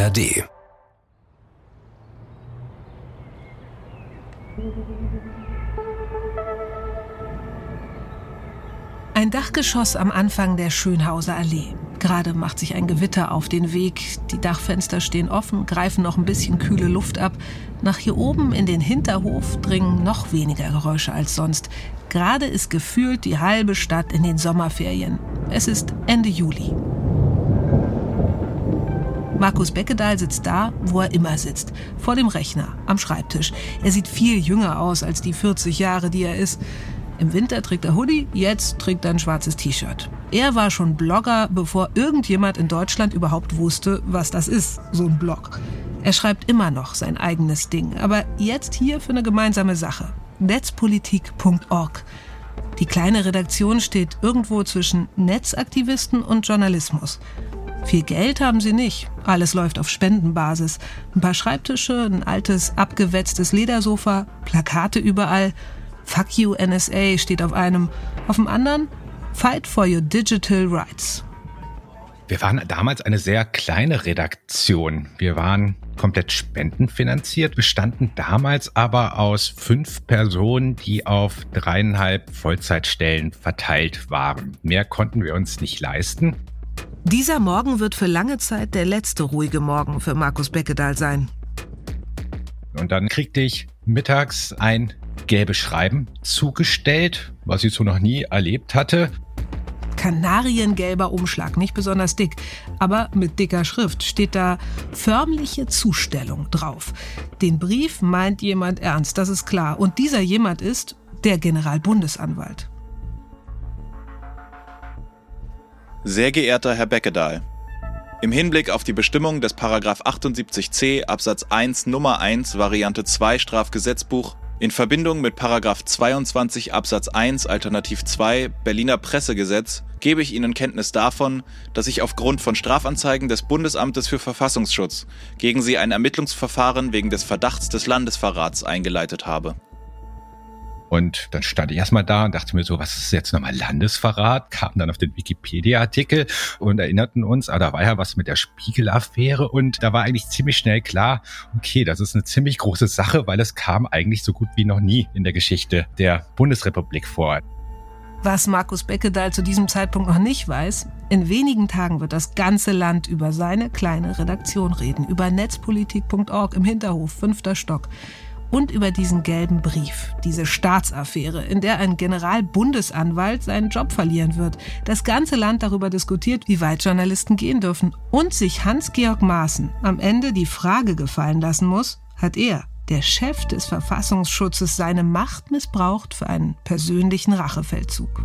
ARD. Ein Dachgeschoss am Anfang der Schönhauser Allee. Gerade macht sich ein Gewitter auf den Weg. Die Dachfenster stehen offen, greifen noch ein bisschen kühle Luft ab. Nach hier oben in den Hinterhof dringen noch weniger Geräusche als sonst. Gerade ist gefühlt die halbe Stadt in den Sommerferien. Es ist Ende Juli. Markus Beckedahl sitzt da, wo er immer sitzt, vor dem Rechner, am Schreibtisch. Er sieht viel jünger aus als die 40 Jahre, die er ist. Im Winter trägt er Hoodie, jetzt trägt er ein schwarzes T-Shirt. Er war schon Blogger, bevor irgendjemand in Deutschland überhaupt wusste, was das ist, so ein Blog. Er schreibt immer noch sein eigenes Ding, aber jetzt hier für eine gemeinsame Sache. Netzpolitik.org. Die kleine Redaktion steht irgendwo zwischen Netzaktivisten und Journalismus. Viel Geld haben sie nicht. Alles läuft auf Spendenbasis. Ein paar Schreibtische, ein altes, abgewetztes Ledersofa, Plakate überall – Fuck you NSA steht auf einem, auf dem anderen Fight for your digital rights. Wir waren damals eine sehr kleine Redaktion. Wir waren komplett spendenfinanziert, bestanden damals aber aus fünf Personen, die auf dreieinhalb Vollzeitstellen verteilt waren. Mehr konnten wir uns nicht leisten. Dieser Morgen wird für lange Zeit der letzte ruhige Morgen für Markus Beckedahl sein. Und dann kriegte ich mittags ein gelbe Schreiben zugestellt, was ich so noch nie erlebt hatte. Kanariengelber Umschlag, nicht besonders dick, aber mit dicker Schrift steht da förmliche Zustellung drauf. Den Brief meint jemand ernst, das ist klar. Und dieser jemand ist der Generalbundesanwalt. Sehr geehrter Herr Beckedahl, im Hinblick auf die Bestimmung des 78c Absatz 1 Nummer 1 Variante 2 Strafgesetzbuch in Verbindung mit 22 Absatz 1 Alternativ 2 Berliner Pressegesetz gebe ich Ihnen Kenntnis davon, dass ich aufgrund von Strafanzeigen des Bundesamtes für Verfassungsschutz gegen Sie ein Ermittlungsverfahren wegen des Verdachts des Landesverrats eingeleitet habe. Und dann stand ich erstmal da und dachte mir so, was ist jetzt nochmal Landesverrat? Kam dann auf den Wikipedia-Artikel und erinnerten uns, ah, da war ja was mit der Spiegel-Affäre und da war eigentlich ziemlich schnell klar, okay, das ist eine ziemlich große Sache, weil es kam eigentlich so gut wie noch nie in der Geschichte der Bundesrepublik vor. Was Markus Beckedahl zu diesem Zeitpunkt noch nicht weiß, in wenigen Tagen wird das ganze Land über seine kleine Redaktion reden, über netzpolitik.org im Hinterhof, fünfter Stock und über diesen gelben Brief, diese Staatsaffäre, in der ein Generalbundesanwalt seinen Job verlieren wird. Das ganze Land darüber diskutiert, wie weit Journalisten gehen dürfen und sich Hans-Georg Maaßen am Ende die Frage gefallen lassen muss, hat er, der Chef des Verfassungsschutzes, seine Macht missbraucht für einen persönlichen Rachefeldzug.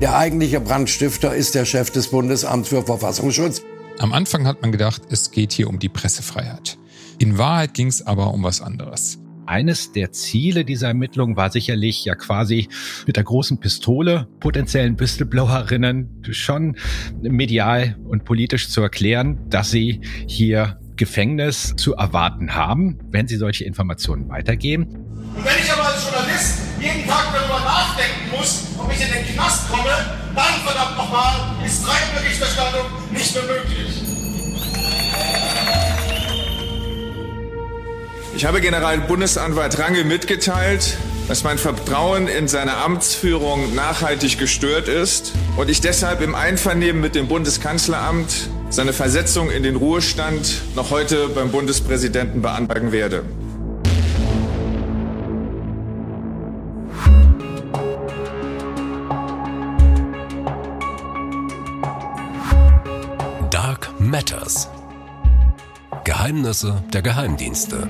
Der eigentliche Brandstifter ist der Chef des Bundesamts für Verfassungsschutz. Am Anfang hat man gedacht, es geht hier um die Pressefreiheit. In Wahrheit ging es aber um was anderes eines der Ziele dieser Ermittlung war sicherlich ja quasi mit der großen Pistole potenziellen Whistleblowerinnen schon medial und politisch zu erklären, dass sie hier Gefängnis zu erwarten haben, wenn sie solche Informationen weitergeben. Und wenn ich aber als Journalist jeden Tag darüber nachdenken muss, ob ich in den Knast komme, dann verdammt nochmal ist freie Berichterstattung nicht mehr möglich. Ich habe Generalbundesanwalt Range mitgeteilt, dass mein Vertrauen in seine Amtsführung nachhaltig gestört ist und ich deshalb im Einvernehmen mit dem Bundeskanzleramt seine Versetzung in den Ruhestand noch heute beim Bundespräsidenten beantragen werde. Dark Matters. Geheimnisse der Geheimdienste.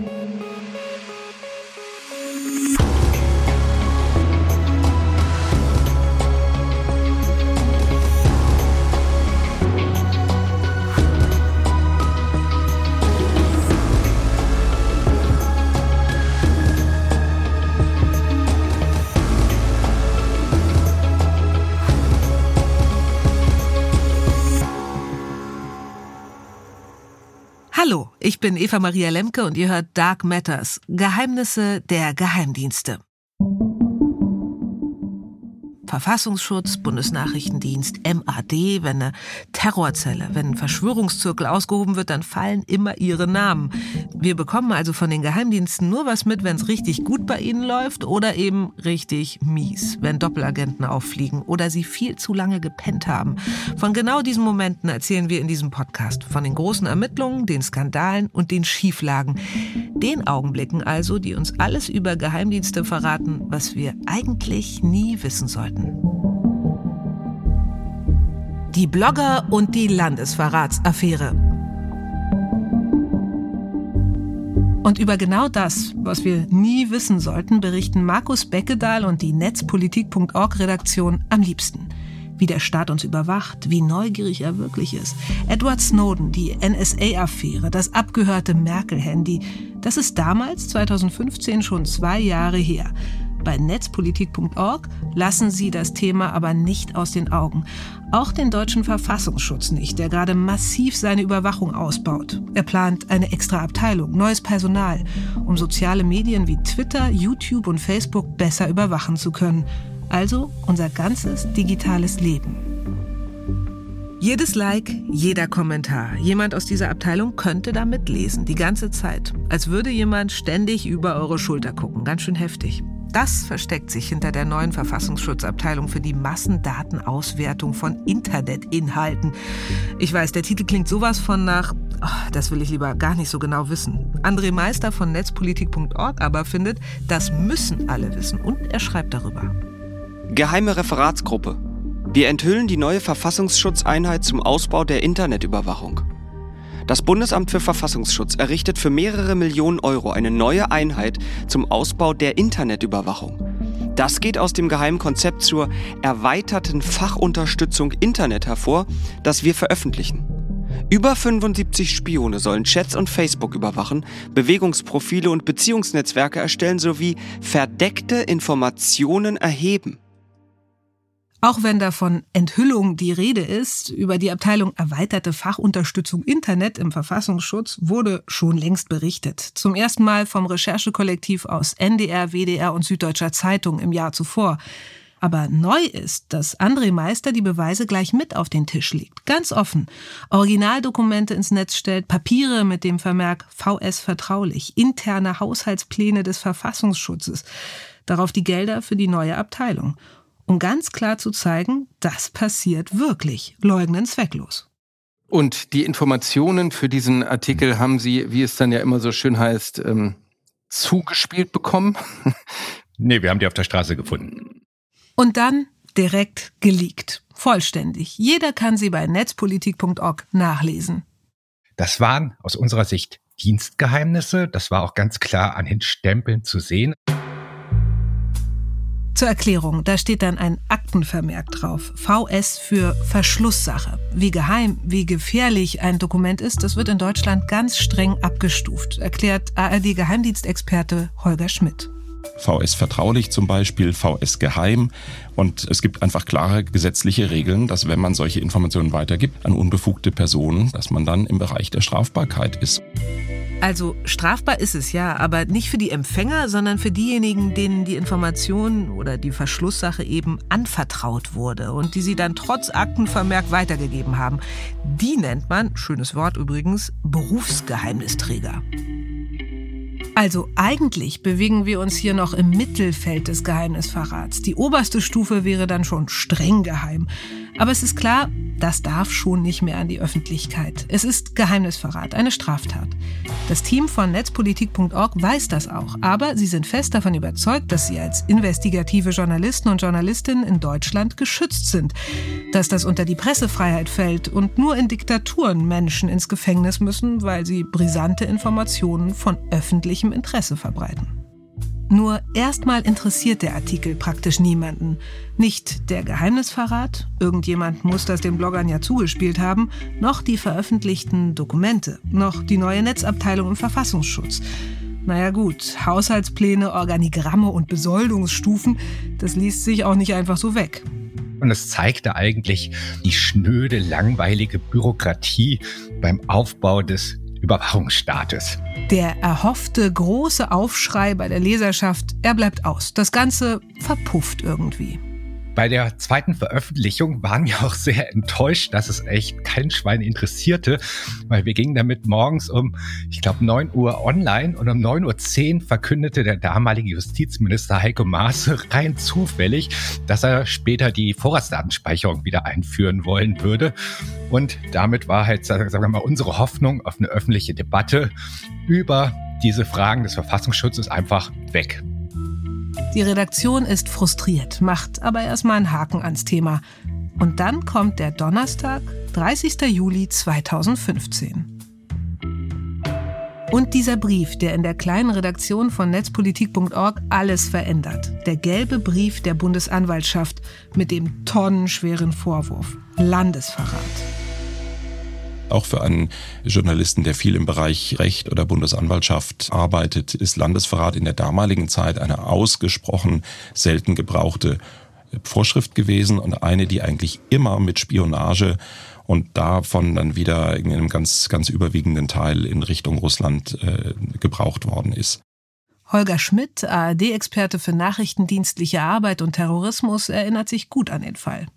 Ich bin Eva Maria Lemke und ihr hört Dark Matters, Geheimnisse der Geheimdienste. Verfassungsschutz, Bundesnachrichtendienst, MAD, wenn eine Terrorzelle, wenn ein Verschwörungszirkel ausgehoben wird, dann fallen immer ihre Namen. Wir bekommen also von den Geheimdiensten nur was mit, wenn es richtig gut bei ihnen läuft oder eben richtig mies, wenn Doppelagenten auffliegen oder sie viel zu lange gepennt haben. Von genau diesen Momenten erzählen wir in diesem Podcast. Von den großen Ermittlungen, den Skandalen und den Schieflagen. Den Augenblicken also, die uns alles über Geheimdienste verraten, was wir eigentlich nie wissen sollten. Die Blogger und die Landesverratsaffäre. Und über genau das, was wir nie wissen sollten, berichten Markus Beckedahl und die Netzpolitik.org-Redaktion am liebsten. Wie der Staat uns überwacht, wie neugierig er wirklich ist. Edward Snowden, die NSA-Affäre, das abgehörte Merkel-Handy, das ist damals, 2015, schon zwei Jahre her. Bei netzpolitik.org lassen sie das Thema aber nicht aus den Augen. Auch den deutschen Verfassungsschutz nicht, der gerade massiv seine Überwachung ausbaut. Er plant eine extra Abteilung, neues Personal, um soziale Medien wie Twitter, YouTube und Facebook besser überwachen zu können. Also unser ganzes digitales Leben. Jedes Like, jeder Kommentar, jemand aus dieser Abteilung könnte da mitlesen, die ganze Zeit. Als würde jemand ständig über eure Schulter gucken. Ganz schön heftig. Das versteckt sich hinter der neuen Verfassungsschutzabteilung für die Massendatenauswertung von Internetinhalten. Ich weiß, der Titel klingt sowas von nach, oh, das will ich lieber gar nicht so genau wissen. André Meister von netzpolitik.org aber findet, das müssen alle wissen und er schreibt darüber. Geheime Referatsgruppe. Wir enthüllen die neue Verfassungsschutzeinheit zum Ausbau der Internetüberwachung. Das Bundesamt für Verfassungsschutz errichtet für mehrere Millionen Euro eine neue Einheit zum Ausbau der Internetüberwachung. Das geht aus dem geheimen Konzept zur erweiterten Fachunterstützung Internet hervor, das wir veröffentlichen. Über 75 Spione sollen Chats und Facebook überwachen, Bewegungsprofile und Beziehungsnetzwerke erstellen sowie verdeckte Informationen erheben. Auch wenn da von Enthüllung die Rede ist, über die Abteilung erweiterte Fachunterstützung Internet im Verfassungsschutz wurde schon längst berichtet. Zum ersten Mal vom Recherchekollektiv aus NDR, WDR und Süddeutscher Zeitung im Jahr zuvor. Aber neu ist, dass André Meister die Beweise gleich mit auf den Tisch legt. Ganz offen. Originaldokumente ins Netz stellt, Papiere mit dem Vermerk VS vertraulich, interne Haushaltspläne des Verfassungsschutzes. Darauf die Gelder für die neue Abteilung um ganz klar zu zeigen, das passiert wirklich, leugnen zwecklos. Und die Informationen für diesen Artikel haben Sie, wie es dann ja immer so schön heißt, ähm, zugespielt bekommen? nee, wir haben die auf der Straße gefunden. Und dann direkt geleakt. Vollständig. Jeder kann sie bei netzpolitik.org nachlesen. Das waren aus unserer Sicht Dienstgeheimnisse. Das war auch ganz klar an den Stempeln zu sehen. Zur Erklärung, da steht dann ein Aktenvermerk drauf. VS für Verschlusssache. Wie geheim, wie gefährlich ein Dokument ist, das wird in Deutschland ganz streng abgestuft, erklärt ARD-Geheimdienstexperte Holger Schmidt. VS vertraulich zum Beispiel, VS geheim. Und es gibt einfach klare gesetzliche Regeln, dass wenn man solche Informationen weitergibt an unbefugte Personen, dass man dann im Bereich der Strafbarkeit ist. Also strafbar ist es ja, aber nicht für die Empfänger, sondern für diejenigen, denen die Information oder die Verschlusssache eben anvertraut wurde und die sie dann trotz Aktenvermerk weitergegeben haben. Die nennt man, schönes Wort übrigens, Berufsgeheimnisträger. Also eigentlich bewegen wir uns hier noch im Mittelfeld des Geheimnisverrats. Die oberste Stufe wäre dann schon streng geheim. Aber es ist klar, das darf schon nicht mehr an die Öffentlichkeit. Es ist Geheimnisverrat, eine Straftat. Das Team von netzpolitik.org weiß das auch, aber sie sind fest davon überzeugt, dass sie als investigative Journalisten und Journalistinnen in Deutschland geschützt sind, dass das unter die Pressefreiheit fällt und nur in Diktaturen Menschen ins Gefängnis müssen, weil sie brisante Informationen von öffentlichem Interesse verbreiten. Nur erstmal interessiert der Artikel praktisch niemanden. Nicht der Geheimnisverrat, irgendjemand muss das den Bloggern ja zugespielt haben, noch die veröffentlichten Dokumente, noch die neue Netzabteilung im Verfassungsschutz. Naja gut, Haushaltspläne, Organigramme und Besoldungsstufen, das liest sich auch nicht einfach so weg. Und es zeigte eigentlich die schnöde, langweilige Bürokratie beim Aufbau des Überwachungsstaates. Der erhoffte große Aufschrei bei der Leserschaft, er bleibt aus. Das Ganze verpufft irgendwie. Bei der zweiten Veröffentlichung waren wir auch sehr enttäuscht, dass es echt kein Schwein interessierte, weil wir gingen damit morgens um, ich glaube, 9 Uhr online und um 9.10 Uhr verkündete der damalige Justizminister Heiko Maas rein zufällig, dass er später die Vorratsdatenspeicherung wieder einführen wollen würde. Und damit war halt, sagen wir mal, unsere Hoffnung auf eine öffentliche Debatte über diese Fragen des Verfassungsschutzes einfach weg. Die Redaktion ist frustriert, macht aber erstmal einen Haken ans Thema. Und dann kommt der Donnerstag, 30. Juli 2015. Und dieser Brief, der in der kleinen Redaktion von netzpolitik.org alles verändert. Der gelbe Brief der Bundesanwaltschaft mit dem tonnenschweren Vorwurf Landesverrat. Auch für einen Journalisten, der viel im Bereich Recht oder Bundesanwaltschaft arbeitet, ist Landesverrat in der damaligen Zeit eine ausgesprochen selten gebrauchte Vorschrift gewesen und eine, die eigentlich immer mit Spionage und davon dann wieder in einem ganz, ganz überwiegenden Teil in Richtung Russland äh, gebraucht worden ist. Holger Schmidt, ARD-Experte für nachrichtendienstliche Arbeit und Terrorismus, erinnert sich gut an den Fall.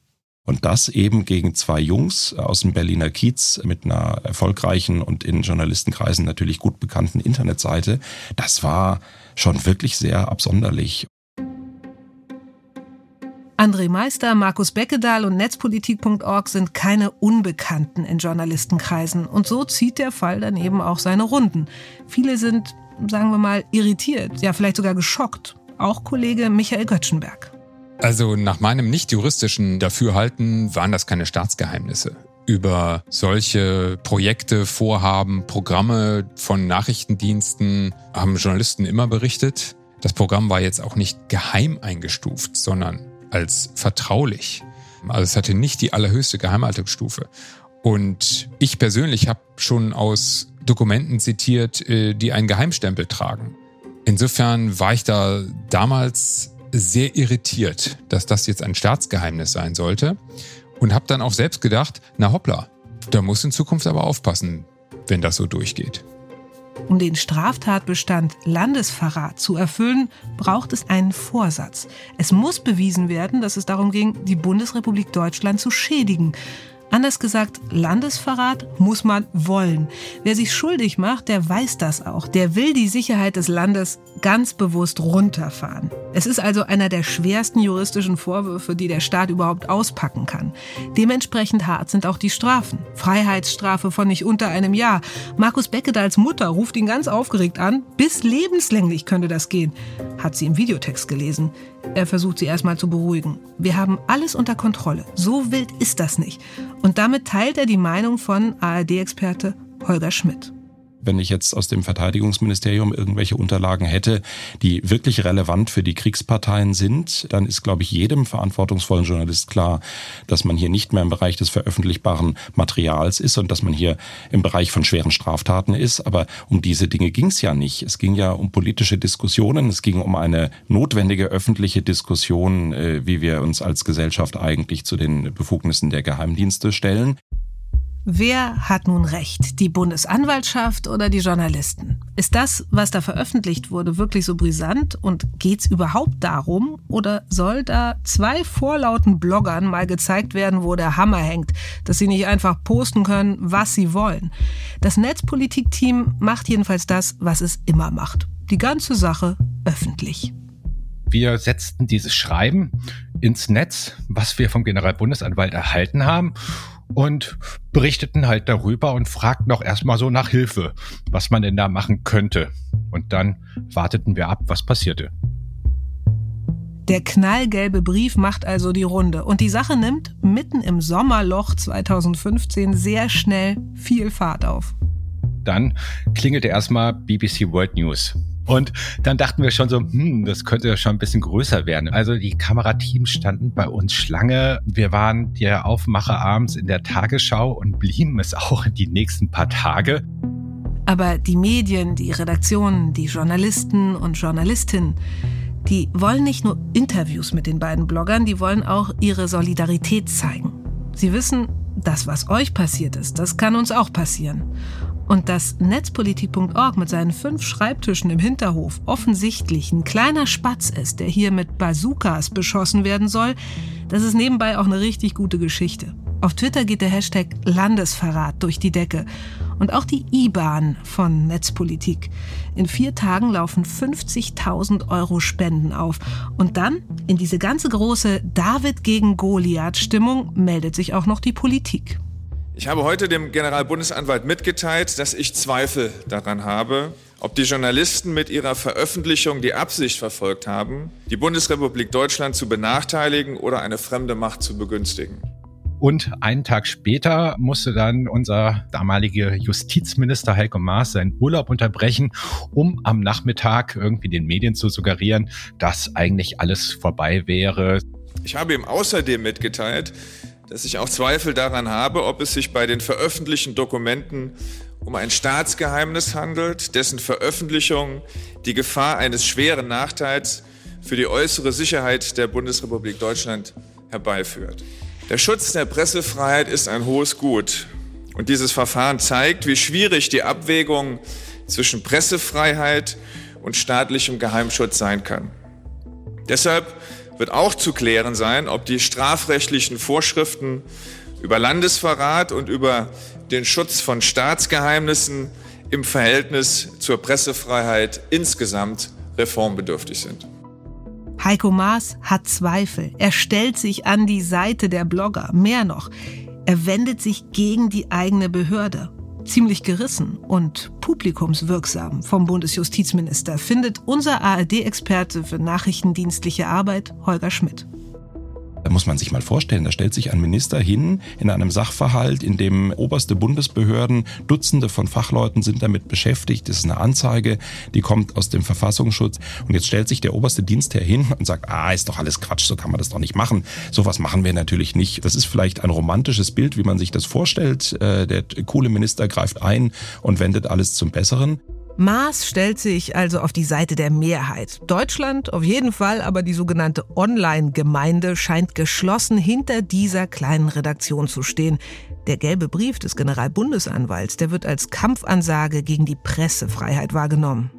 Und das eben gegen zwei Jungs aus dem Berliner Kiez mit einer erfolgreichen und in Journalistenkreisen natürlich gut bekannten Internetseite. Das war schon wirklich sehr absonderlich. André Meister, Markus Beckedahl und Netzpolitik.org sind keine Unbekannten in Journalistenkreisen. Und so zieht der Fall dann eben auch seine Runden. Viele sind, sagen wir mal, irritiert, ja vielleicht sogar geschockt. Auch Kollege Michael Göttschenberg. Also nach meinem nicht juristischen Dafürhalten waren das keine Staatsgeheimnisse. Über solche Projekte, Vorhaben, Programme von Nachrichtendiensten haben Journalisten immer berichtet. Das Programm war jetzt auch nicht geheim eingestuft, sondern als vertraulich. Also es hatte nicht die allerhöchste Geheimhaltungsstufe. Und ich persönlich habe schon aus Dokumenten zitiert, äh, die einen Geheimstempel tragen. Insofern war ich da damals sehr irritiert, dass das jetzt ein Staatsgeheimnis sein sollte und habe dann auch selbst gedacht, na hoppla, da muss in Zukunft aber aufpassen, wenn das so durchgeht. Um den Straftatbestand Landesverrat zu erfüllen, braucht es einen Vorsatz. Es muss bewiesen werden, dass es darum ging, die Bundesrepublik Deutschland zu schädigen. Anders gesagt, Landesverrat muss man wollen. Wer sich schuldig macht, der weiß das auch. Der will die Sicherheit des Landes ganz bewusst runterfahren. Es ist also einer der schwersten juristischen Vorwürfe, die der Staat überhaupt auspacken kann. Dementsprechend hart sind auch die Strafen. Freiheitsstrafe von nicht unter einem Jahr. Markus Beckedals Mutter ruft ihn ganz aufgeregt an. Bis lebenslänglich könnte das gehen, hat sie im Videotext gelesen. Er versucht sie erstmal zu beruhigen. Wir haben alles unter Kontrolle. So wild ist das nicht. Und damit teilt er die Meinung von ARD-Experte Holger Schmidt wenn ich jetzt aus dem Verteidigungsministerium irgendwelche Unterlagen hätte, die wirklich relevant für die Kriegsparteien sind, dann ist, glaube ich, jedem verantwortungsvollen Journalist klar, dass man hier nicht mehr im Bereich des veröffentlichbaren Materials ist und dass man hier im Bereich von schweren Straftaten ist. Aber um diese Dinge ging es ja nicht. Es ging ja um politische Diskussionen, es ging um eine notwendige öffentliche Diskussion, äh, wie wir uns als Gesellschaft eigentlich zu den Befugnissen der Geheimdienste stellen. Wer hat nun recht? Die Bundesanwaltschaft oder die Journalisten? Ist das, was da veröffentlicht wurde, wirklich so brisant und geht's überhaupt darum? Oder soll da zwei vorlauten Bloggern mal gezeigt werden, wo der Hammer hängt, dass sie nicht einfach posten können, was sie wollen? Das Netzpolitik-Team macht jedenfalls das, was es immer macht. Die ganze Sache öffentlich. Wir setzten dieses Schreiben ins Netz, was wir vom Generalbundesanwalt erhalten haben und berichteten halt darüber und fragten auch erstmal so nach Hilfe, was man denn da machen könnte. Und dann warteten wir ab, was passierte. Der knallgelbe Brief macht also die Runde und die Sache nimmt mitten im Sommerloch 2015 sehr schnell viel Fahrt auf. Dann klingelte erstmal BBC World News. Und dann dachten wir schon so, hm, das könnte ja schon ein bisschen größer werden. Also die Kamerateams standen bei uns Schlange. Wir waren der Aufmacher abends in der Tagesschau und blieben es auch die nächsten paar Tage. Aber die Medien, die Redaktionen, die Journalisten und Journalistinnen, die wollen nicht nur Interviews mit den beiden Bloggern, die wollen auch ihre Solidarität zeigen. Sie wissen, das, was euch passiert ist, das kann uns auch passieren. Und dass Netzpolitik.org mit seinen fünf Schreibtischen im Hinterhof offensichtlich ein kleiner Spatz ist, der hier mit Bazookas beschossen werden soll, Das ist nebenbei auch eine richtig gute Geschichte. Auf Twitter geht der Hashtag Landesverrat durch die Decke. Und auch die IBAN von Netzpolitik. In vier Tagen laufen 50.000 Euro Spenden auf. Und dann, in diese ganze große David gegen Goliath-Stimmung, meldet sich auch noch die Politik. Ich habe heute dem Generalbundesanwalt mitgeteilt, dass ich Zweifel daran habe, ob die Journalisten mit ihrer Veröffentlichung die Absicht verfolgt haben, die Bundesrepublik Deutschland zu benachteiligen oder eine fremde Macht zu begünstigen. Und einen Tag später musste dann unser damaliger Justizminister Heiko Maas seinen Urlaub unterbrechen, um am Nachmittag irgendwie den Medien zu suggerieren, dass eigentlich alles vorbei wäre. Ich habe ihm außerdem mitgeteilt, dass ich auch Zweifel daran habe, ob es sich bei den veröffentlichten Dokumenten um ein Staatsgeheimnis handelt, dessen Veröffentlichung die Gefahr eines schweren Nachteils für die äußere Sicherheit der Bundesrepublik Deutschland herbeiführt. Der Schutz der Pressefreiheit ist ein hohes Gut. Und dieses Verfahren zeigt, wie schwierig die Abwägung zwischen Pressefreiheit und staatlichem Geheimschutz sein kann. Deshalb wird auch zu klären sein, ob die strafrechtlichen Vorschriften über Landesverrat und über den Schutz von Staatsgeheimnissen im Verhältnis zur Pressefreiheit insgesamt reformbedürftig sind. Heiko Maas hat Zweifel. Er stellt sich an die Seite der Blogger. Mehr noch, er wendet sich gegen die eigene Behörde. Ziemlich gerissen und publikumswirksam vom Bundesjustizminister findet unser ARD-Experte für nachrichtendienstliche Arbeit Holger Schmidt. Da muss man sich mal vorstellen, da stellt sich ein Minister hin in einem Sachverhalt, in dem oberste Bundesbehörden, Dutzende von Fachleuten sind damit beschäftigt. Das ist eine Anzeige, die kommt aus dem Verfassungsschutz. Und jetzt stellt sich der oberste Dienstherr hin und sagt, ah, ist doch alles Quatsch, so kann man das doch nicht machen. Sowas machen wir natürlich nicht. Das ist vielleicht ein romantisches Bild, wie man sich das vorstellt. Äh, der coole Minister greift ein und wendet alles zum Besseren. Maas stellt sich also auf die Seite der Mehrheit. Deutschland auf jeden Fall, aber die sogenannte Online-Gemeinde scheint geschlossen hinter dieser kleinen Redaktion zu stehen. Der gelbe Brief des Generalbundesanwalts, der wird als Kampfansage gegen die Pressefreiheit wahrgenommen.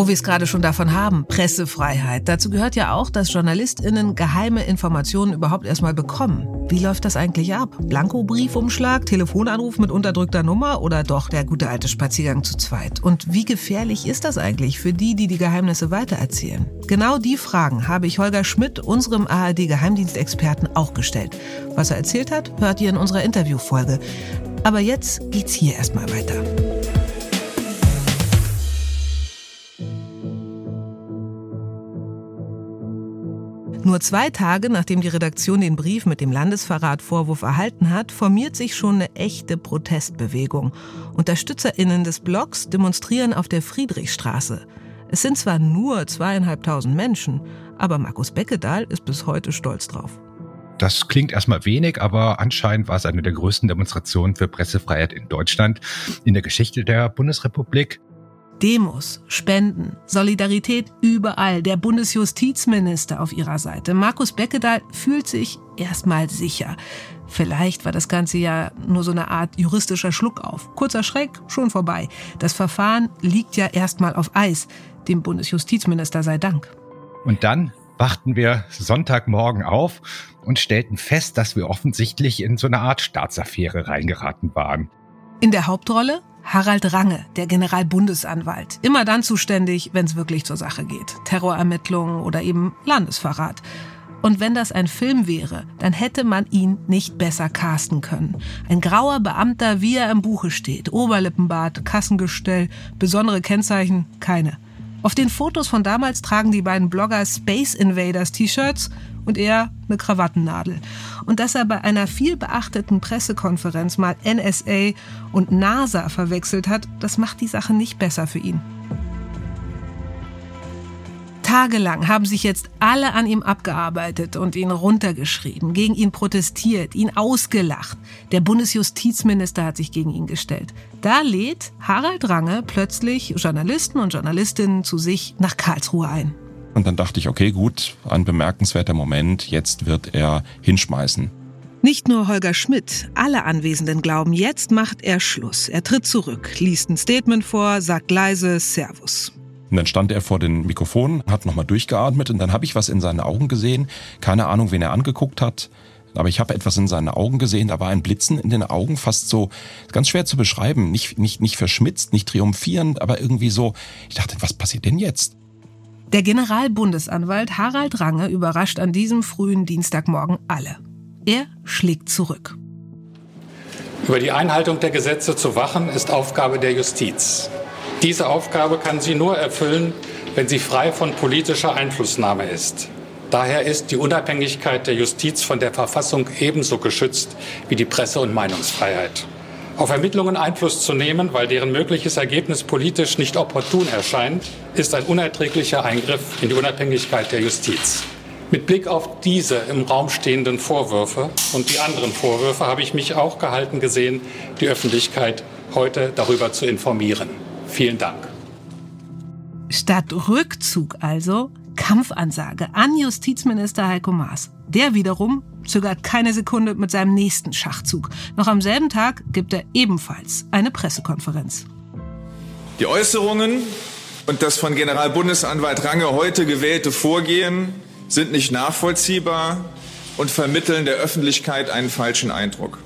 Wo wir es gerade schon davon haben, Pressefreiheit. Dazu gehört ja auch, dass JournalistInnen geheime Informationen überhaupt erstmal bekommen. Wie läuft das eigentlich ab? Blanko-Briefumschlag, Telefonanruf mit unterdrückter Nummer oder doch der gute alte Spaziergang zu zweit? Und wie gefährlich ist das eigentlich für die, die die Geheimnisse weitererzählen? Genau die Fragen habe ich Holger Schmidt, unserem ARD-Geheimdienstexperten, auch gestellt. Was er erzählt hat, hört ihr in unserer Interviewfolge. Aber jetzt geht's hier erstmal weiter. Nur zwei Tage nachdem die Redaktion den Brief mit dem Landesverratvorwurf erhalten hat, formiert sich schon eine echte Protestbewegung. UnterstützerInnen des Blogs demonstrieren auf der Friedrichstraße. Es sind zwar nur zweieinhalbtausend Menschen, aber Markus Beckedahl ist bis heute stolz drauf. Das klingt erstmal wenig, aber anscheinend war es eine der größten Demonstrationen für Pressefreiheit in Deutschland in der Geschichte der Bundesrepublik. Demos, Spenden, Solidarität überall. Der Bundesjustizminister auf ihrer Seite. Markus Beckedahl fühlt sich erstmal sicher. Vielleicht war das Ganze ja nur so eine Art juristischer Schluck auf. Kurzer Schreck, schon vorbei. Das Verfahren liegt ja erstmal auf Eis. Dem Bundesjustizminister sei Dank. Und dann wachten wir Sonntagmorgen auf und stellten fest, dass wir offensichtlich in so eine Art Staatsaffäre reingeraten waren. In der Hauptrolle Harald Range, der Generalbundesanwalt. Immer dann zuständig, wenn es wirklich zur Sache geht. Terrorermittlungen oder eben Landesverrat. Und wenn das ein Film wäre, dann hätte man ihn nicht besser casten können. Ein grauer Beamter, wie er im Buche steht. Oberlippenbart, Kassengestell, besondere Kennzeichen, keine. Auf den Fotos von damals tragen die beiden Blogger Space Invaders T-Shirts und er eine Krawattennadel. Und dass er bei einer viel beachteten Pressekonferenz mal NSA und NASA verwechselt hat, das macht die Sache nicht besser für ihn. Tagelang haben sich jetzt alle an ihm abgearbeitet und ihn runtergeschrieben, gegen ihn protestiert, ihn ausgelacht. Der Bundesjustizminister hat sich gegen ihn gestellt. Da lädt Harald Range plötzlich Journalisten und Journalistinnen zu sich nach Karlsruhe ein. Und dann dachte ich, okay, gut, ein bemerkenswerter Moment, jetzt wird er hinschmeißen. Nicht nur Holger Schmidt, alle Anwesenden glauben, jetzt macht er Schluss. Er tritt zurück, liest ein Statement vor, sagt leise Servus. Und dann stand er vor den Mikrofonen, hat nochmal durchgeatmet und dann habe ich was in seinen Augen gesehen. Keine Ahnung, wen er angeguckt hat. Aber ich habe etwas in seinen Augen gesehen. Da war ein Blitzen in den Augen, fast so ganz schwer zu beschreiben. Nicht, nicht, nicht verschmitzt, nicht triumphierend, aber irgendwie so. Ich dachte, was passiert denn jetzt? Der Generalbundesanwalt Harald Range überrascht an diesem frühen Dienstagmorgen alle. Er schlägt zurück. Über die Einhaltung der Gesetze zu wachen, ist Aufgabe der Justiz. Diese Aufgabe kann sie nur erfüllen, wenn sie frei von politischer Einflussnahme ist. Daher ist die Unabhängigkeit der Justiz von der Verfassung ebenso geschützt wie die Presse- und Meinungsfreiheit. Auf Ermittlungen Einfluss zu nehmen, weil deren mögliches Ergebnis politisch nicht opportun erscheint, ist ein unerträglicher Eingriff in die Unabhängigkeit der Justiz. Mit Blick auf diese im Raum stehenden Vorwürfe und die anderen Vorwürfe habe ich mich auch gehalten gesehen, die Öffentlichkeit heute darüber zu informieren. Vielen Dank. Statt Rückzug also Kampfansage an Justizminister Heiko Maas. Der wiederum zögert keine Sekunde mit seinem nächsten Schachzug. Noch am selben Tag gibt er ebenfalls eine Pressekonferenz. Die Äußerungen und das von Generalbundesanwalt Range heute gewählte Vorgehen sind nicht nachvollziehbar und vermitteln der Öffentlichkeit einen falschen Eindruck.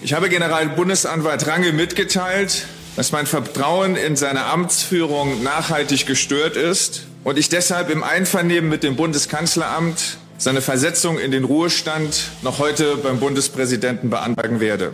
Ich habe Generalbundesanwalt Range mitgeteilt, dass mein Vertrauen in seine Amtsführung nachhaltig gestört ist und ich deshalb im Einvernehmen mit dem Bundeskanzleramt seine Versetzung in den Ruhestand noch heute beim Bundespräsidenten beantragen werde.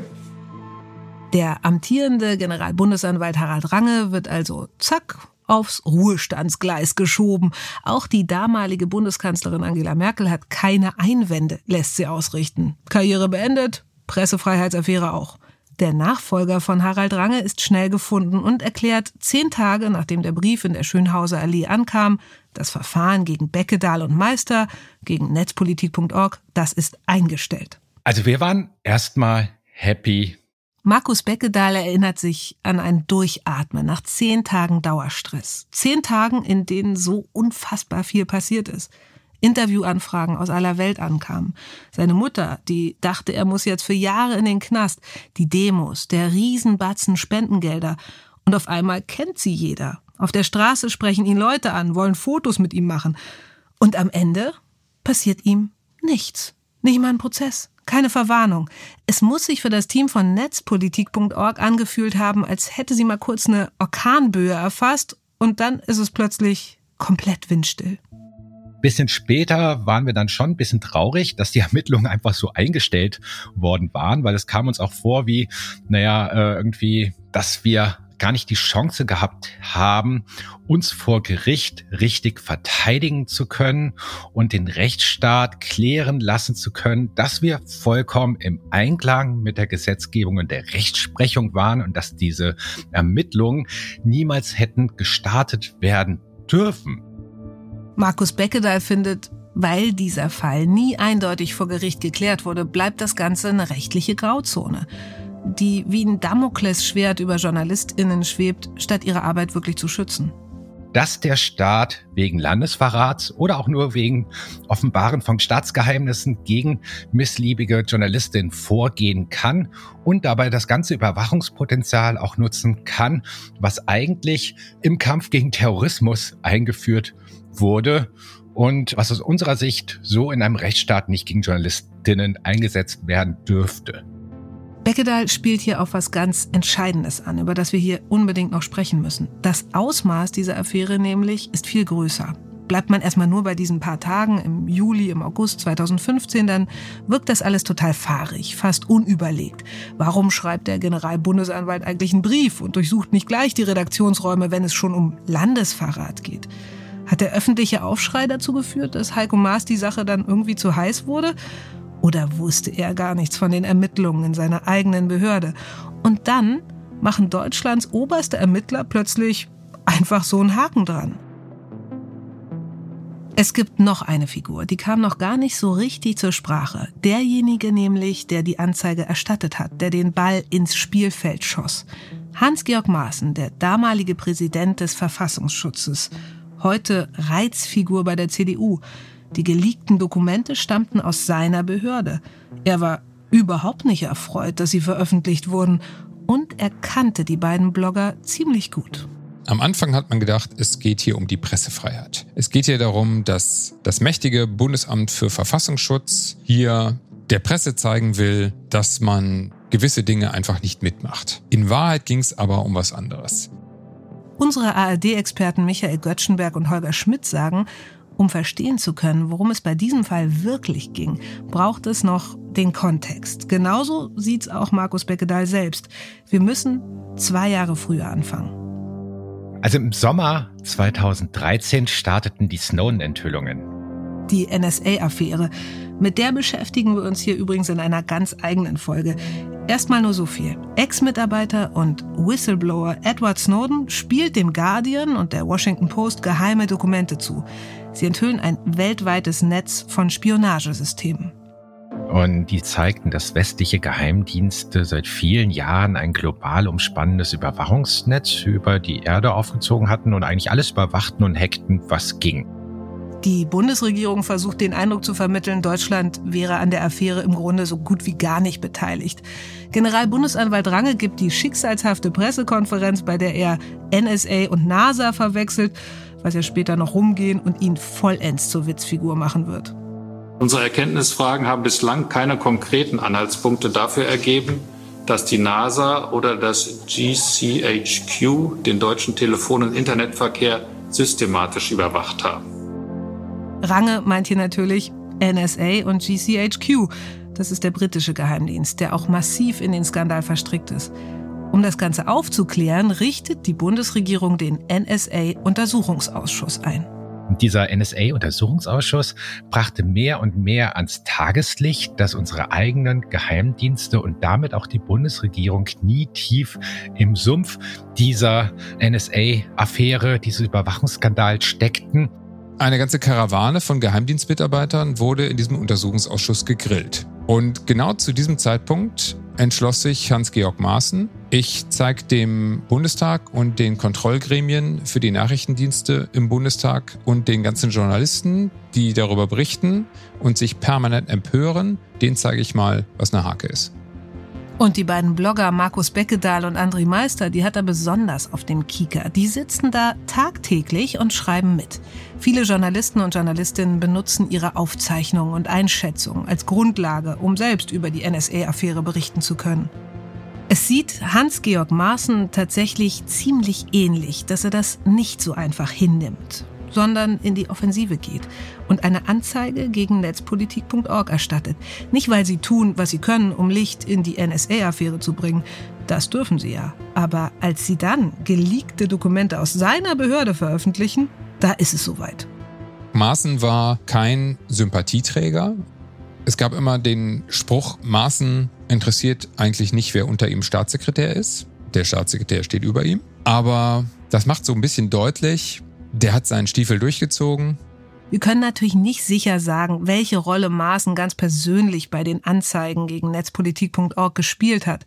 Der amtierende Generalbundesanwalt Harald Range wird also zack aufs Ruhestandsgleis geschoben. Auch die damalige Bundeskanzlerin Angela Merkel hat keine Einwände, lässt sie ausrichten. Karriere beendet, Pressefreiheitsaffäre auch. Der Nachfolger von Harald Range ist schnell gefunden und erklärt zehn Tage nachdem der Brief in der Schönhauser Allee ankam, das Verfahren gegen Beckedahl und Meister, gegen netzpolitik.org, das ist eingestellt. Also wir waren erstmal happy, Markus Beckedahl erinnert sich an ein Durchatmen nach zehn Tagen Dauerstress. Zehn Tagen, in denen so unfassbar viel passiert ist. Interviewanfragen aus aller Welt ankamen. Seine Mutter, die dachte, er muss jetzt für Jahre in den Knast. Die Demos, der Riesenbatzen Spendengelder. Und auf einmal kennt sie jeder. Auf der Straße sprechen ihn Leute an, wollen Fotos mit ihm machen. Und am Ende passiert ihm nichts. Nicht mal ein Prozess. Keine Verwarnung. Es muss sich für das Team von netzpolitik.org angefühlt haben, als hätte sie mal kurz eine Orkanböe erfasst und dann ist es plötzlich komplett windstill. Bisschen später waren wir dann schon ein bisschen traurig, dass die Ermittlungen einfach so eingestellt worden waren, weil es kam uns auch vor wie, naja, äh, irgendwie, dass wir gar nicht die Chance gehabt haben, uns vor Gericht richtig verteidigen zu können und den Rechtsstaat klären lassen zu können, dass wir vollkommen im Einklang mit der Gesetzgebung und der Rechtsprechung waren und dass diese Ermittlungen niemals hätten gestartet werden dürfen. Markus Beckedahl findet, weil dieser Fall nie eindeutig vor Gericht geklärt wurde, bleibt das Ganze eine rechtliche Grauzone die wie ein Damoklesschwert über JournalistInnen schwebt, statt ihre Arbeit wirklich zu schützen. Dass der Staat wegen Landesverrats oder auch nur wegen Offenbaren von Staatsgeheimnissen gegen missliebige Journalistinnen vorgehen kann und dabei das ganze Überwachungspotenzial auch nutzen kann, was eigentlich im Kampf gegen Terrorismus eingeführt wurde und was aus unserer Sicht so in einem Rechtsstaat nicht gegen Journalistinnen eingesetzt werden dürfte. Beckedahl spielt hier auf was ganz Entscheidendes an, über das wir hier unbedingt noch sprechen müssen. Das Ausmaß dieser Affäre nämlich ist viel größer. Bleibt man erstmal nur bei diesen paar Tagen im Juli, im August 2015, dann wirkt das alles total fahrig, fast unüberlegt. Warum schreibt der Generalbundesanwalt eigentlich einen Brief und durchsucht nicht gleich die Redaktionsräume, wenn es schon um Landesverrat geht? Hat der öffentliche Aufschrei dazu geführt, dass Heiko Maas die Sache dann irgendwie zu heiß wurde? Oder wusste er gar nichts von den Ermittlungen in seiner eigenen Behörde? Und dann machen Deutschlands oberste Ermittler plötzlich einfach so einen Haken dran. Es gibt noch eine Figur, die kam noch gar nicht so richtig zur Sprache. Derjenige nämlich, der die Anzeige erstattet hat, der den Ball ins Spielfeld schoss. Hans-Georg Maaßen, der damalige Präsident des Verfassungsschutzes, heute Reizfigur bei der CDU, die geleakten Dokumente stammten aus seiner Behörde. Er war überhaupt nicht erfreut, dass sie veröffentlicht wurden und er kannte die beiden Blogger ziemlich gut. Am Anfang hat man gedacht, es geht hier um die Pressefreiheit. Es geht hier darum, dass das mächtige Bundesamt für Verfassungsschutz hier der Presse zeigen will, dass man gewisse Dinge einfach nicht mitmacht. In Wahrheit ging es aber um was anderes. Unsere ARD-Experten Michael Göttschenberg und Holger Schmidt sagen, um verstehen zu können, worum es bei diesem Fall wirklich ging, braucht es noch den Kontext. Genauso sieht's auch Markus Beckedahl selbst. Wir müssen zwei Jahre früher anfangen. Also im Sommer 2013 starteten die Snowden-Enthüllungen. Die NSA-Affäre. Mit der beschäftigen wir uns hier übrigens in einer ganz eigenen Folge. Erstmal nur so viel. Ex-Mitarbeiter und Whistleblower Edward Snowden spielt dem Guardian und der Washington Post geheime Dokumente zu. Sie enthüllen ein weltweites Netz von Spionagesystemen. Und die zeigten, dass westliche Geheimdienste seit vielen Jahren ein global umspannendes Überwachungsnetz über die Erde aufgezogen hatten und eigentlich alles überwachten und hackten, was ging. Die Bundesregierung versucht den Eindruck zu vermitteln, Deutschland wäre an der Affäre im Grunde so gut wie gar nicht beteiligt. Generalbundesanwalt Range gibt die schicksalshafte Pressekonferenz, bei der er NSA und NASA verwechselt, was ja später noch rumgehen und ihn vollends zur Witzfigur machen wird. Unsere Erkenntnisfragen haben bislang keine konkreten Anhaltspunkte dafür ergeben, dass die NASA oder das GCHQ den deutschen Telefon- und Internetverkehr systematisch überwacht haben. Range meint hier natürlich NSA und GCHQ. Das ist der britische Geheimdienst, der auch massiv in den Skandal verstrickt ist. Um das Ganze aufzuklären, richtet die Bundesregierung den NSA-Untersuchungsausschuss ein. Dieser NSA-Untersuchungsausschuss brachte mehr und mehr ans Tageslicht, dass unsere eigenen Geheimdienste und damit auch die Bundesregierung knietief im Sumpf dieser NSA-Affäre, dieses Überwachungsskandals steckten. Eine ganze Karawane von Geheimdienstmitarbeitern wurde in diesem Untersuchungsausschuss gegrillt. Und genau zu diesem Zeitpunkt entschloss sich Hans-Georg Maaßen, ich zeige dem Bundestag und den Kontrollgremien für die Nachrichtendienste im Bundestag und den ganzen Journalisten, die darüber berichten und sich permanent empören, den zeige ich mal, was eine Hake ist. Und die beiden Blogger Markus Beckedahl und André Meister, die hat er besonders auf dem Kieker. Die sitzen da tagtäglich und schreiben mit. Viele Journalisten und Journalistinnen benutzen ihre Aufzeichnungen und Einschätzungen als Grundlage, um selbst über die NSA-Affäre berichten zu können. Es sieht Hans-Georg Maaßen tatsächlich ziemlich ähnlich, dass er das nicht so einfach hinnimmt sondern in die Offensive geht und eine Anzeige gegen netzpolitik.org erstattet. Nicht, weil sie tun, was sie können, um Licht in die NSA-Affäre zu bringen. Das dürfen sie ja. Aber als sie dann geleakte Dokumente aus seiner Behörde veröffentlichen, da ist es soweit. Maaßen war kein Sympathieträger. Es gab immer den Spruch, Maaßen interessiert eigentlich nicht, wer unter ihm Staatssekretär ist. Der Staatssekretär steht über ihm. Aber das macht so ein bisschen deutlich, der hat seinen Stiefel durchgezogen. Wir können natürlich nicht sicher sagen, welche Rolle Maaßen ganz persönlich bei den Anzeigen gegen netzpolitik.org gespielt hat.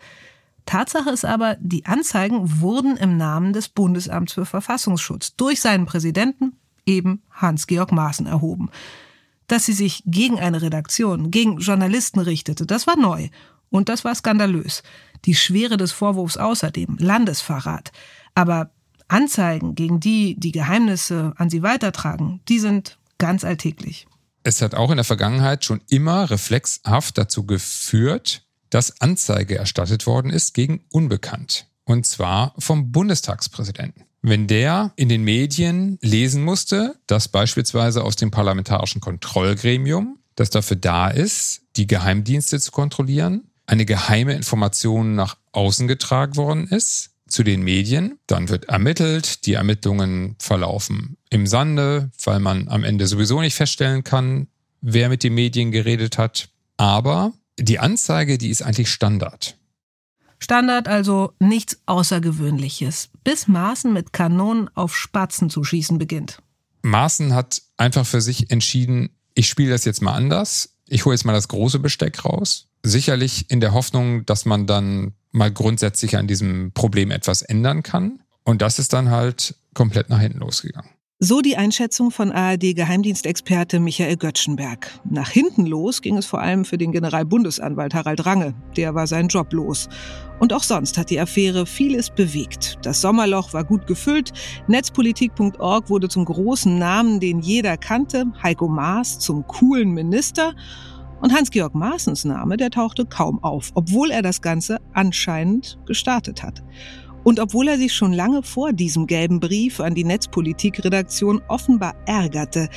Tatsache ist aber, die Anzeigen wurden im Namen des Bundesamts für Verfassungsschutz durch seinen Präsidenten, eben Hans-Georg Maaßen, erhoben. Dass sie sich gegen eine Redaktion, gegen Journalisten richtete, das war neu. Und das war skandalös. Die Schwere des Vorwurfs außerdem, Landesverrat. Aber Anzeigen gegen die, die Geheimnisse an sie weitertragen, die sind ganz alltäglich. Es hat auch in der Vergangenheit schon immer reflexhaft dazu geführt, dass Anzeige erstattet worden ist gegen Unbekannt. Und zwar vom Bundestagspräsidenten. Wenn der in den Medien lesen musste, dass beispielsweise aus dem parlamentarischen Kontrollgremium, das dafür da ist, die Geheimdienste zu kontrollieren, eine geheime Information nach außen getragen worden ist, zu den Medien. Dann wird ermittelt. Die Ermittlungen verlaufen im Sande, weil man am Ende sowieso nicht feststellen kann, wer mit den Medien geredet hat. Aber die Anzeige, die ist eigentlich Standard. Standard also nichts Außergewöhnliches, bis Maaßen mit Kanonen auf Spatzen zu schießen beginnt. Maaßen hat einfach für sich entschieden, ich spiele das jetzt mal anders. Ich hole jetzt mal das große Besteck raus. Sicherlich in der Hoffnung, dass man dann mal grundsätzlich an diesem Problem etwas ändern kann. Und das ist dann halt komplett nach hinten losgegangen. So die Einschätzung von ARD-Geheimdienstexperte Michael Göttschenberg. Nach hinten los ging es vor allem für den Generalbundesanwalt Harald Range. Der war sein Job los. Und auch sonst hat die Affäre vieles bewegt. Das Sommerloch war gut gefüllt. Netzpolitik.org wurde zum großen Namen, den jeder kannte. Heiko Maas zum coolen Minister. Und Hans-Georg Maaßens Name, der tauchte kaum auf, obwohl er das Ganze anscheinend gestartet hat. Und obwohl er sich schon lange vor diesem gelben Brief an die Netzpolitik-Redaktion offenbar ärgerte,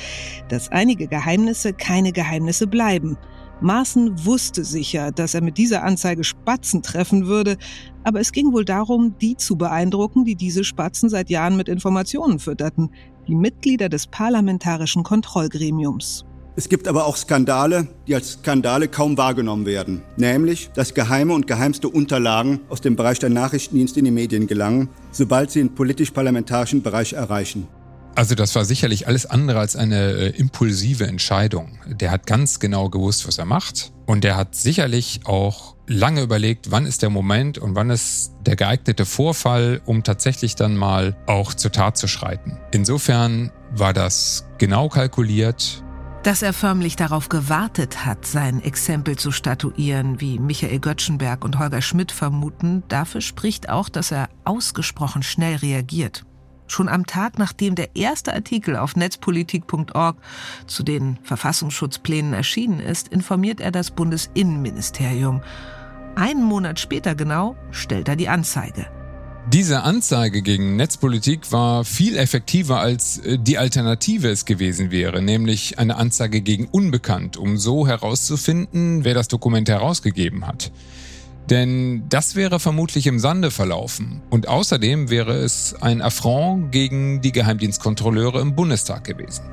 dass einige Geheimnisse keine Geheimnisse bleiben. Maaßen wusste sicher, dass er mit dieser Anzeige Spatzen treffen würde, aber es ging wohl darum, die zu beeindrucken, die diese Spatzen seit Jahren mit Informationen fütterten, die Mitglieder des parlamentarischen Kontrollgremiums. Es gibt aber auch Skandale, die als Skandale kaum wahrgenommen werden. Nämlich, dass geheime und geheimste Unterlagen aus dem Bereich der Nachrichtendienste in die Medien gelangen, sobald sie den politisch-parlamentarischen Bereich erreichen. Also das war sicherlich alles andere als eine äh, impulsive Entscheidung. Der hat ganz genau gewusst, was er macht. Und der hat sicherlich auch lange überlegt, wann ist der Moment und wann ist der geeignete Vorfall, um tatsächlich dann mal auch zur Tat zu schreiten. Insofern war das genau kalkuliert dass er förmlich darauf gewartet hat, sein Exempel zu statuieren, wie Michael Göttschenberg und Holger Schmidt vermuten, dafür spricht auch, dass er ausgesprochen schnell reagiert. Schon am Tag, nachdem der erste Artikel auf netzpolitik.org zu den Verfassungsschutzplänen erschienen ist, informiert er das Bundesinnenministerium. Einen Monat später genau stellt er die Anzeige. Diese Anzeige gegen Netzpolitik war viel effektiver als äh, die Alternative es gewesen wäre, nämlich eine Anzeige gegen Unbekannt, um so herauszufinden, wer das Dokument herausgegeben hat. Denn das wäre vermutlich im Sande verlaufen. Und außerdem wäre es ein Affront gegen die Geheimdienstkontrolleure im Bundestag gewesen.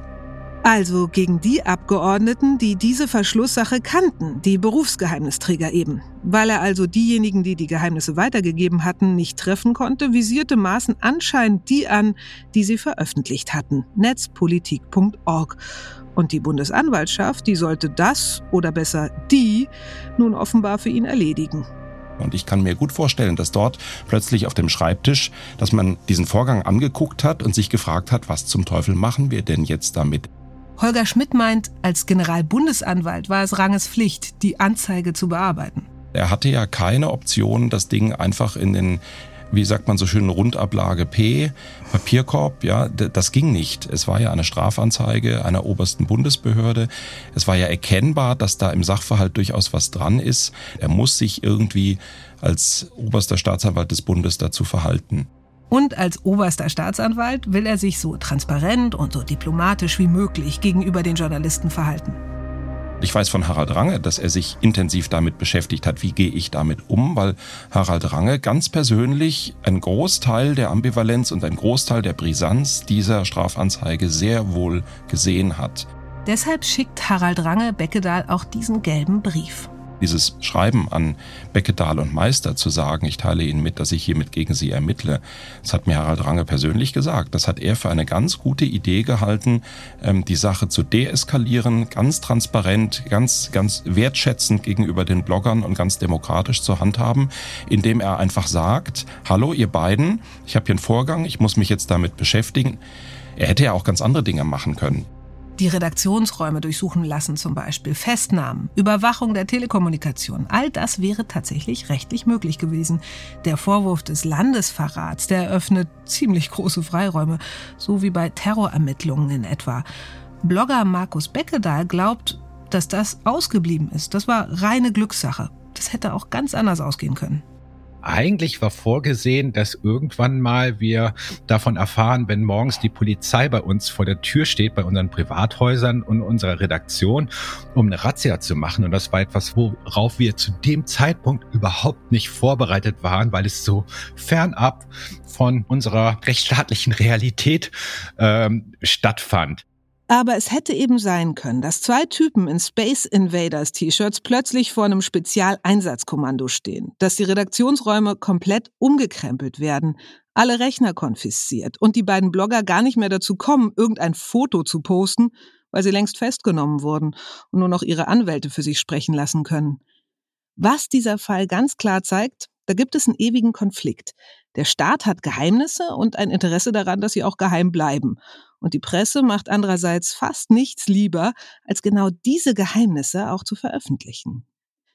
Also gegen die Abgeordneten, die diese Verschlusssache kannten, die Berufsgeheimnisträger eben. Weil er also diejenigen, die die Geheimnisse weitergegeben hatten, nicht treffen konnte, visierte Maaßen anscheinend die an, die sie veröffentlicht hatten. Netzpolitik.org. Und die Bundesanwaltschaft, die sollte das, oder besser die, nun offenbar für ihn erledigen. Und ich kann mir gut vorstellen, dass dort plötzlich auf dem Schreibtisch, dass man diesen Vorgang angeguckt hat und sich gefragt hat, was zum Teufel machen wir denn jetzt damit? Holger Schmidt meint, als Generalbundesanwalt war es Ranges Pflicht, die Anzeige zu bearbeiten. Er hatte ja keine Option, das Ding einfach in den wie sagt man so schön, Rundablage P, Papierkorb, ja, das ging nicht. Es war ja eine Strafanzeige einer obersten Bundesbehörde. Es war ja erkennbar, dass da im Sachverhalt durchaus was dran ist. Er muss sich irgendwie als oberster Staatsanwalt des Bundes dazu verhalten. Und als oberster Staatsanwalt will er sich so transparent und so diplomatisch wie möglich gegenüber den Journalisten verhalten. Ich weiß von Harald Range, dass er sich intensiv damit beschäftigt hat, wie gehe ich damit um, weil Harald Range ganz persönlich einen Großteil der Ambivalenz und einen Großteil der Brisanz dieser Strafanzeige sehr wohl gesehen hat. Deshalb schickt Harald Range Beckedahl auch diesen gelben Brief dieses Schreiben an Beckedahl und Meister zu sagen, ich teile Ihnen mit, dass ich hiermit gegen Sie ermittle, das hat mir Harald Range persönlich gesagt. Das hat er für eine ganz gute Idee gehalten, ähm, die Sache zu deeskalieren, ganz transparent, ganz, ganz wertschätzend gegenüber den Bloggern und ganz demokratisch zu handhaben, indem er einfach sagt, hallo ihr beiden, ich habe hier einen Vorgang, ich muss mich jetzt damit beschäftigen. Er hätte ja auch ganz andere Dinge machen können die Redaktionsräume durchsuchen lassen zum Beispiel, Festnahmen, Überwachung der Telekommunikation. All das wäre tatsächlich rechtlich möglich gewesen. Der Vorwurf des Landesverrats, der eröffnet ziemlich große Freiräume, so wie bei Terrorermittlungen in etwa. Blogger Markus Beckedahl glaubt, dass das ausgeblieben ist. Das war reine Glückssache. Das hätte auch ganz anders ausgehen können eigentlich war vorgesehen, dass irgendwann mal wir davon erfahren, wenn morgens die Polizei bei uns vor der Tür steht, bei unseren Privathäusern und unserer Redaktion, um eine Razzia zu machen. Und das war etwas, worauf wir zu dem Zeitpunkt überhaupt nicht vorbereitet waren, weil es so fernab von unserer rechtsstaatlichen Realität ähm, stattfand. Aber es hätte eben sein können, dass zwei Typen in Space Invaders T-Shirts plötzlich vor einem Spezialeinsatzkommando stehen, dass die Redaktionsräume komplett umgekrempelt werden, alle Rechner konfisziert und die beiden Blogger gar nicht mehr dazu kommen, irgendein Foto zu posten, weil sie längst festgenommen wurden und nur noch ihre Anwälte für sich sprechen lassen können. Was dieser Fall ganz klar zeigt, Da gibt es einen ewigen Konflikt. Der Staat hat Geheimnisse und ein Interesse daran, dass sie auch geheim bleiben. Und die Presse macht andererseits fast nichts lieber, als genau diese Geheimnisse auch zu veröffentlichen.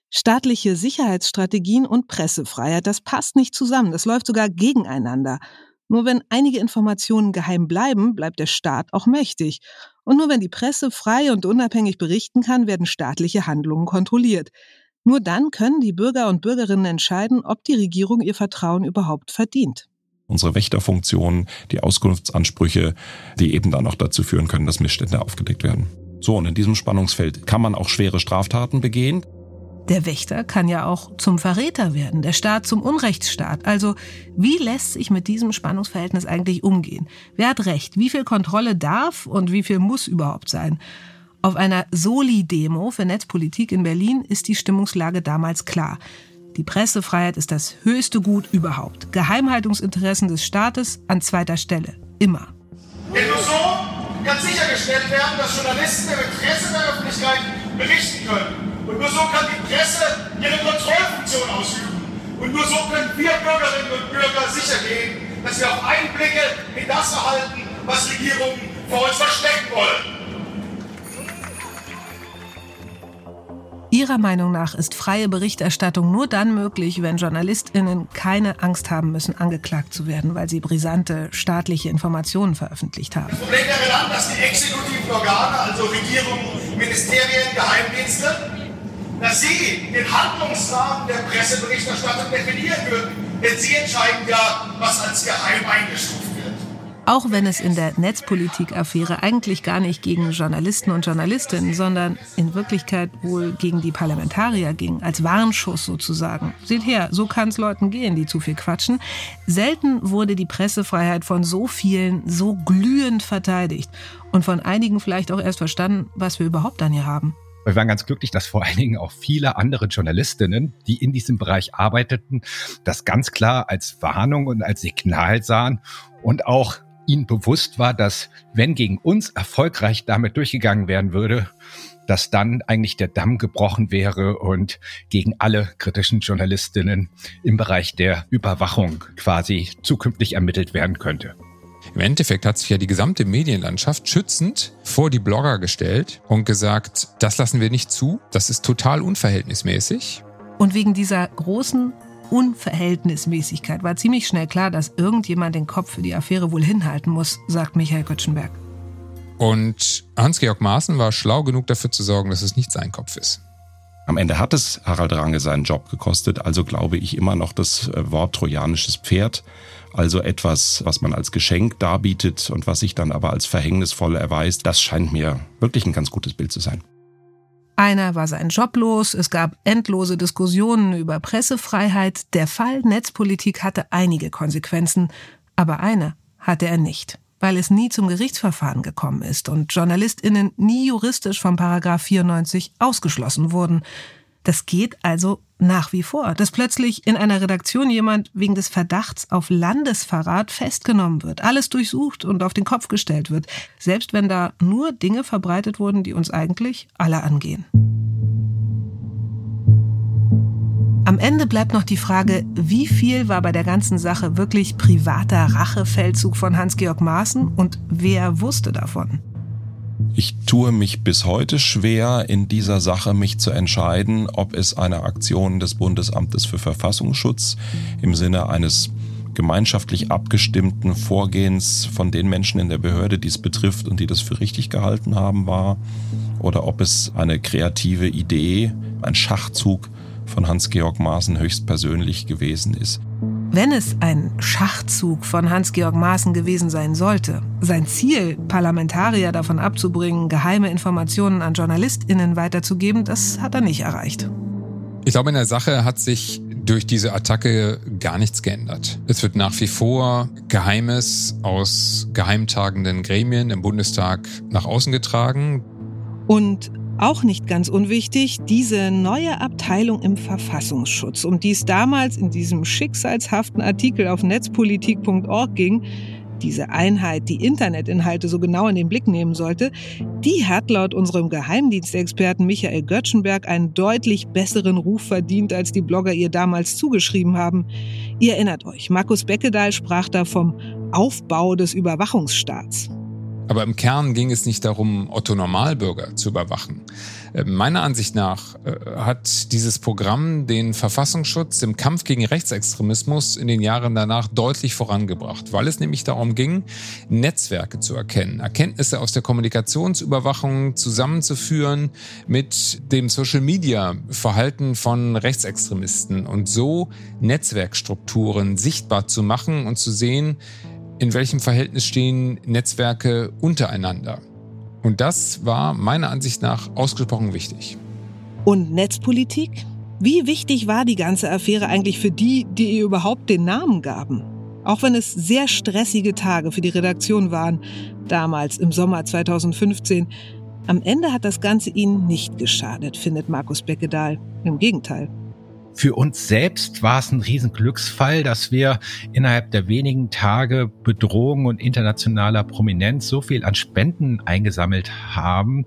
Staatliche Sicherheitsstrategien und Pressefreiheit, das passt nicht zusammen, das läuft sogar gegeneinander. Nur wenn einige Informationen geheim bleiben, bleibt der Staat auch mächtig. Und nur wenn die Presse frei und unabhängig berichten kann, werden staatliche Handlungen kontrolliert. Nur dann können die Bürger und Bürgerinnen entscheiden, ob die Regierung ihr Vertrauen überhaupt verdient. Unsere Wächterfunktion, die Auskunftsansprüche, die eben dann auch dazu führen können, dass Missstände aufgedeckt werden. So, und in diesem Spannungsfeld kann man auch schwere Straftaten begehen. Der Wächter kann ja auch zum Verräter werden, der Staat zum Unrechtsstaat. Also wie lässt sich mit diesem Spannungsverhältnis eigentlich umgehen? Wer hat Recht? Wie viel Kontrolle darf und wie viel muss überhaupt sein? Auf einer Soli-Demo für Netzpolitik in Berlin ist die Stimmungslage damals klar. Die Pressefreiheit ist das höchste Gut überhaupt. Geheimhaltungsinteressen des Staates an zweiter Stelle. Immer. Denn nur so kann sichergestellt werden, dass Journalisten im Interesse der Öffentlichkeit berichten können. Und nur so kann die Presse ihre Kontrollfunktion ausüben. Und nur so können wir Bürgerinnen und Bürger sicher gehen, dass wir auch Einblicke in das erhalten, was Regierungen vor uns verstecken wollen. Ihrer Meinung nach ist freie Berichterstattung nur dann möglich, wenn JournalistInnen keine Angst haben müssen, angeklagt zu werden, weil sie brisante staatliche Informationen veröffentlicht haben. Das Problem wäre dann, dass die exekutiven Organe, also Regierungen, Ministerien, Geheimdienste, dass sie den Handlungsrahmen der Presseberichterstattung definieren würden. Denn sie entscheiden ja, was als geheim eingestuft wird. Auch wenn es in der Netzpolitik-Affäre eigentlich gar nicht gegen Journalisten und Journalistinnen, sondern in Wirklichkeit wohl gegen die Parlamentarier ging, als Warnschuss sozusagen. Seht her, so kann es Leuten gehen, die zu viel quatschen. Selten wurde die Pressefreiheit von so vielen so glühend verteidigt und von einigen vielleicht auch erst verstanden, was wir überhaupt dann hier haben. Wir waren ganz glücklich, dass vor allen Dingen auch viele andere Journalistinnen, die in diesem Bereich arbeiteten, das ganz klar als Warnung und als Signal sahen und auch ihnen bewusst war, dass wenn gegen uns erfolgreich damit durchgegangen werden würde, dass dann eigentlich der Damm gebrochen wäre und gegen alle kritischen Journalistinnen im Bereich der Überwachung quasi zukünftig ermittelt werden könnte. Im Endeffekt hat sich ja die gesamte Medienlandschaft schützend vor die Blogger gestellt und gesagt, das lassen wir nicht zu, das ist total unverhältnismäßig. Und wegen dieser großen Unverhältnismäßigkeit war ziemlich schnell klar, dass irgendjemand den Kopf für die Affäre wohl hinhalten muss, sagt Michael Göttschenberg. Und Hans-Georg Maaßen war schlau genug dafür zu sorgen, dass es nicht sein Kopf ist. Am Ende hat es Harald Range seinen Job gekostet, also glaube ich immer noch das äh, Wort trojanisches Pferd, also etwas, was man als Geschenk darbietet und was sich dann aber als verhängnisvoll erweist, das scheint mir wirklich ein ganz gutes Bild zu sein. Einer war sein Job los, es gab endlose Diskussionen über Pressefreiheit, der Fall Netzpolitik hatte einige Konsequenzen, aber eine hatte er nicht, weil es nie zum Gerichtsverfahren gekommen ist und Journalistinnen nie juristisch vom Paragraph 94 ausgeschlossen wurden. Das geht also nach wie vor, dass plötzlich in einer Redaktion jemand wegen des Verdachts auf Landesverrat festgenommen wird, alles durchsucht und auf den Kopf gestellt wird, selbst wenn da nur Dinge verbreitet wurden, die uns eigentlich alle angehen. Am Ende bleibt noch die Frage, wie viel war bei der ganzen Sache wirklich privater Rachefeldzug von Hans-Georg Maaßen und wer wusste davon? Ich tue mich bis heute schwer, in dieser Sache mich zu entscheiden, ob es eine Aktion des Bundesamtes für Verfassungsschutz im Sinne eines gemeinschaftlich abgestimmten Vorgehens von den Menschen in der Behörde, die es betrifft und die das für richtig gehalten haben, war, oder ob es eine kreative Idee, ein Schachzug von Hans-Georg Maaßen höchstpersönlich gewesen ist. Wenn es ein Schachzug von Hans-Georg Maaßen gewesen sein sollte, sein Ziel, Parlamentarier davon abzubringen, geheime Informationen an JournalistInnen weiterzugeben, das hat er nicht erreicht. Ich glaube, in der Sache hat sich durch diese Attacke gar nichts geändert. Es wird nach wie vor Geheimes aus geheimtagenden Gremien im Bundestag nach außen getragen. Und auch nicht ganz unwichtig, diese neue Abteilung im Verfassungsschutz, um die es damals in diesem schicksalshaften Artikel auf netzpolitik.org ging, diese Einheit die Internetinhalte so genau in den Blick nehmen sollte, die hat laut unserem Geheimdienstexperten Michael Göttschenberg einen deutlich besseren Ruf verdient, als die Blogger ihr damals zugeschrieben haben. Ihr erinnert euch, Markus Beckedahl sprach da vom Aufbau des Überwachungsstaats. Aber im Kern ging es nicht darum, Otto Normalbürger zu überwachen. Äh, meiner Ansicht nach äh, hat dieses Programm den Verfassungsschutz im Kampf gegen Rechtsextremismus in den Jahren danach deutlich vorangebracht, weil es nämlich darum ging, Netzwerke zu erkennen, Erkenntnisse aus der Kommunikationsüberwachung zusammenzuführen mit dem Social-Media-Verhalten von Rechtsextremisten und so Netzwerkstrukturen sichtbar zu machen und zu sehen, in welchem Verhältnis stehen Netzwerke untereinander. Und das war meiner Ansicht nach ausgesprochen wichtig. Und Netzpolitik? Wie wichtig war die ganze Affäre eigentlich für die, die ihr überhaupt den Namen gaben? Auch wenn es sehr stressige Tage für die Redaktion waren, damals im Sommer 2015, am Ende hat das Ganze ihnen nicht geschadet, findet Markus Beckedahl. Im Gegenteil. Für uns selbst war es ein Riesenglücksfall, dass wir innerhalb der wenigen Tage Bedrohung und internationaler Prominenz so viel an Spenden eingesammelt haben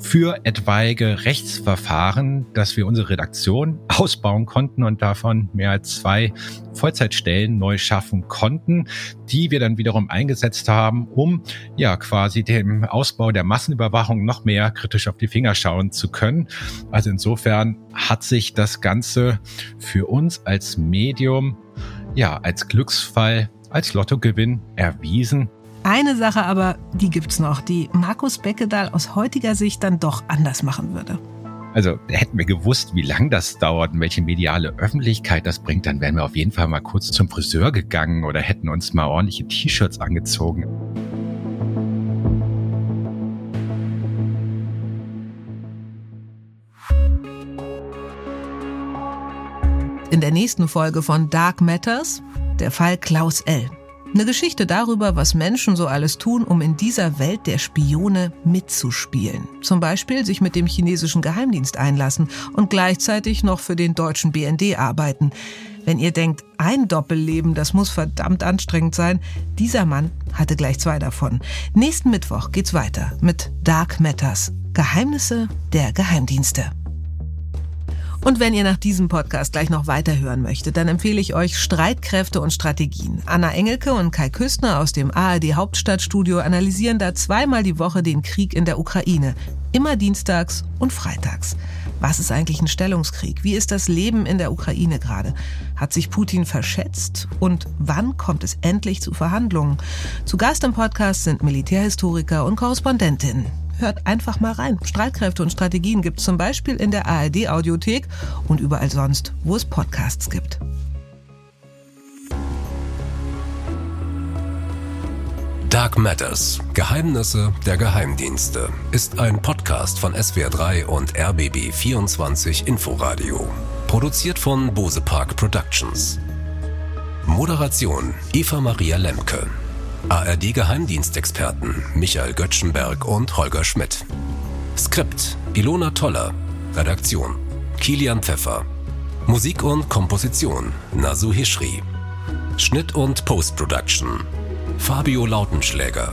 für etwaige Rechtsverfahren, dass wir unsere Redaktion ausbauen konnten und davon mehr als zwei Vollzeitstellen neu schaffen konnten, die wir dann wiederum eingesetzt haben, um ja quasi dem Ausbau der Massenüberwachung noch mehr kritisch auf die Finger schauen zu können. Also insofern hat sich das Ganze für uns als Medium, ja, als Glücksfall, als Lottogewinn erwiesen. Eine Sache aber, die gibt's noch, die Markus Beckedahl aus heutiger Sicht dann doch anders machen würde. Also hätten wir gewusst, wie lang das dauert und welche mediale Öffentlichkeit das bringt, dann wären wir auf jeden Fall mal kurz zum Friseur gegangen oder hätten uns mal ordentliche T-Shirts angezogen. In der nächsten Folge von Dark Matters der Fall Klaus L. Eine Geschichte darüber, was Menschen so alles tun, um in dieser Welt der Spione mitzuspielen. Zum Beispiel sich mit dem chinesischen Geheimdienst einlassen und gleichzeitig noch für den deutschen BND arbeiten. Wenn ihr denkt, ein Doppelleben, das muss verdammt anstrengend sein, dieser Mann hatte gleich zwei davon. Nächsten Mittwoch geht's weiter mit Dark Matters. Geheimnisse der Geheimdienste. Und wenn ihr nach diesem Podcast gleich noch weiterhören möchtet, dann empfehle ich euch Streitkräfte und Strategien. Anna Engelke und Kai Küstner aus dem ARD Hauptstadtstudio analysieren da zweimal die Woche den Krieg in der Ukraine. Immer dienstags und freitags. Was ist eigentlich ein Stellungskrieg? Wie ist das Leben in der Ukraine gerade? Hat sich Putin verschätzt? Und wann kommt es endlich zu Verhandlungen? Zu Gast im Podcast sind Militärhistoriker und Korrespondentinnen. Hört einfach mal rein. Streitkräfte und Strategien gibt es zum Beispiel in der ARD Audiothek und überall sonst, wo es Podcasts gibt. Dark Matters. Geheimnisse der Geheimdienste ist ein Podcast von SWR3 und RBB 24 Inforadio. Produziert von Bose Park Productions. Moderation Eva Maria Lemke. ARD-Geheimdienstexperten Michael Göttschenberg und Holger Schmidt. Skript Ilona Toller. Redaktion Kilian Pfeffer. Musik und Komposition Nasu Hishri. Schnitt und Post-Production Fabio Lautenschläger.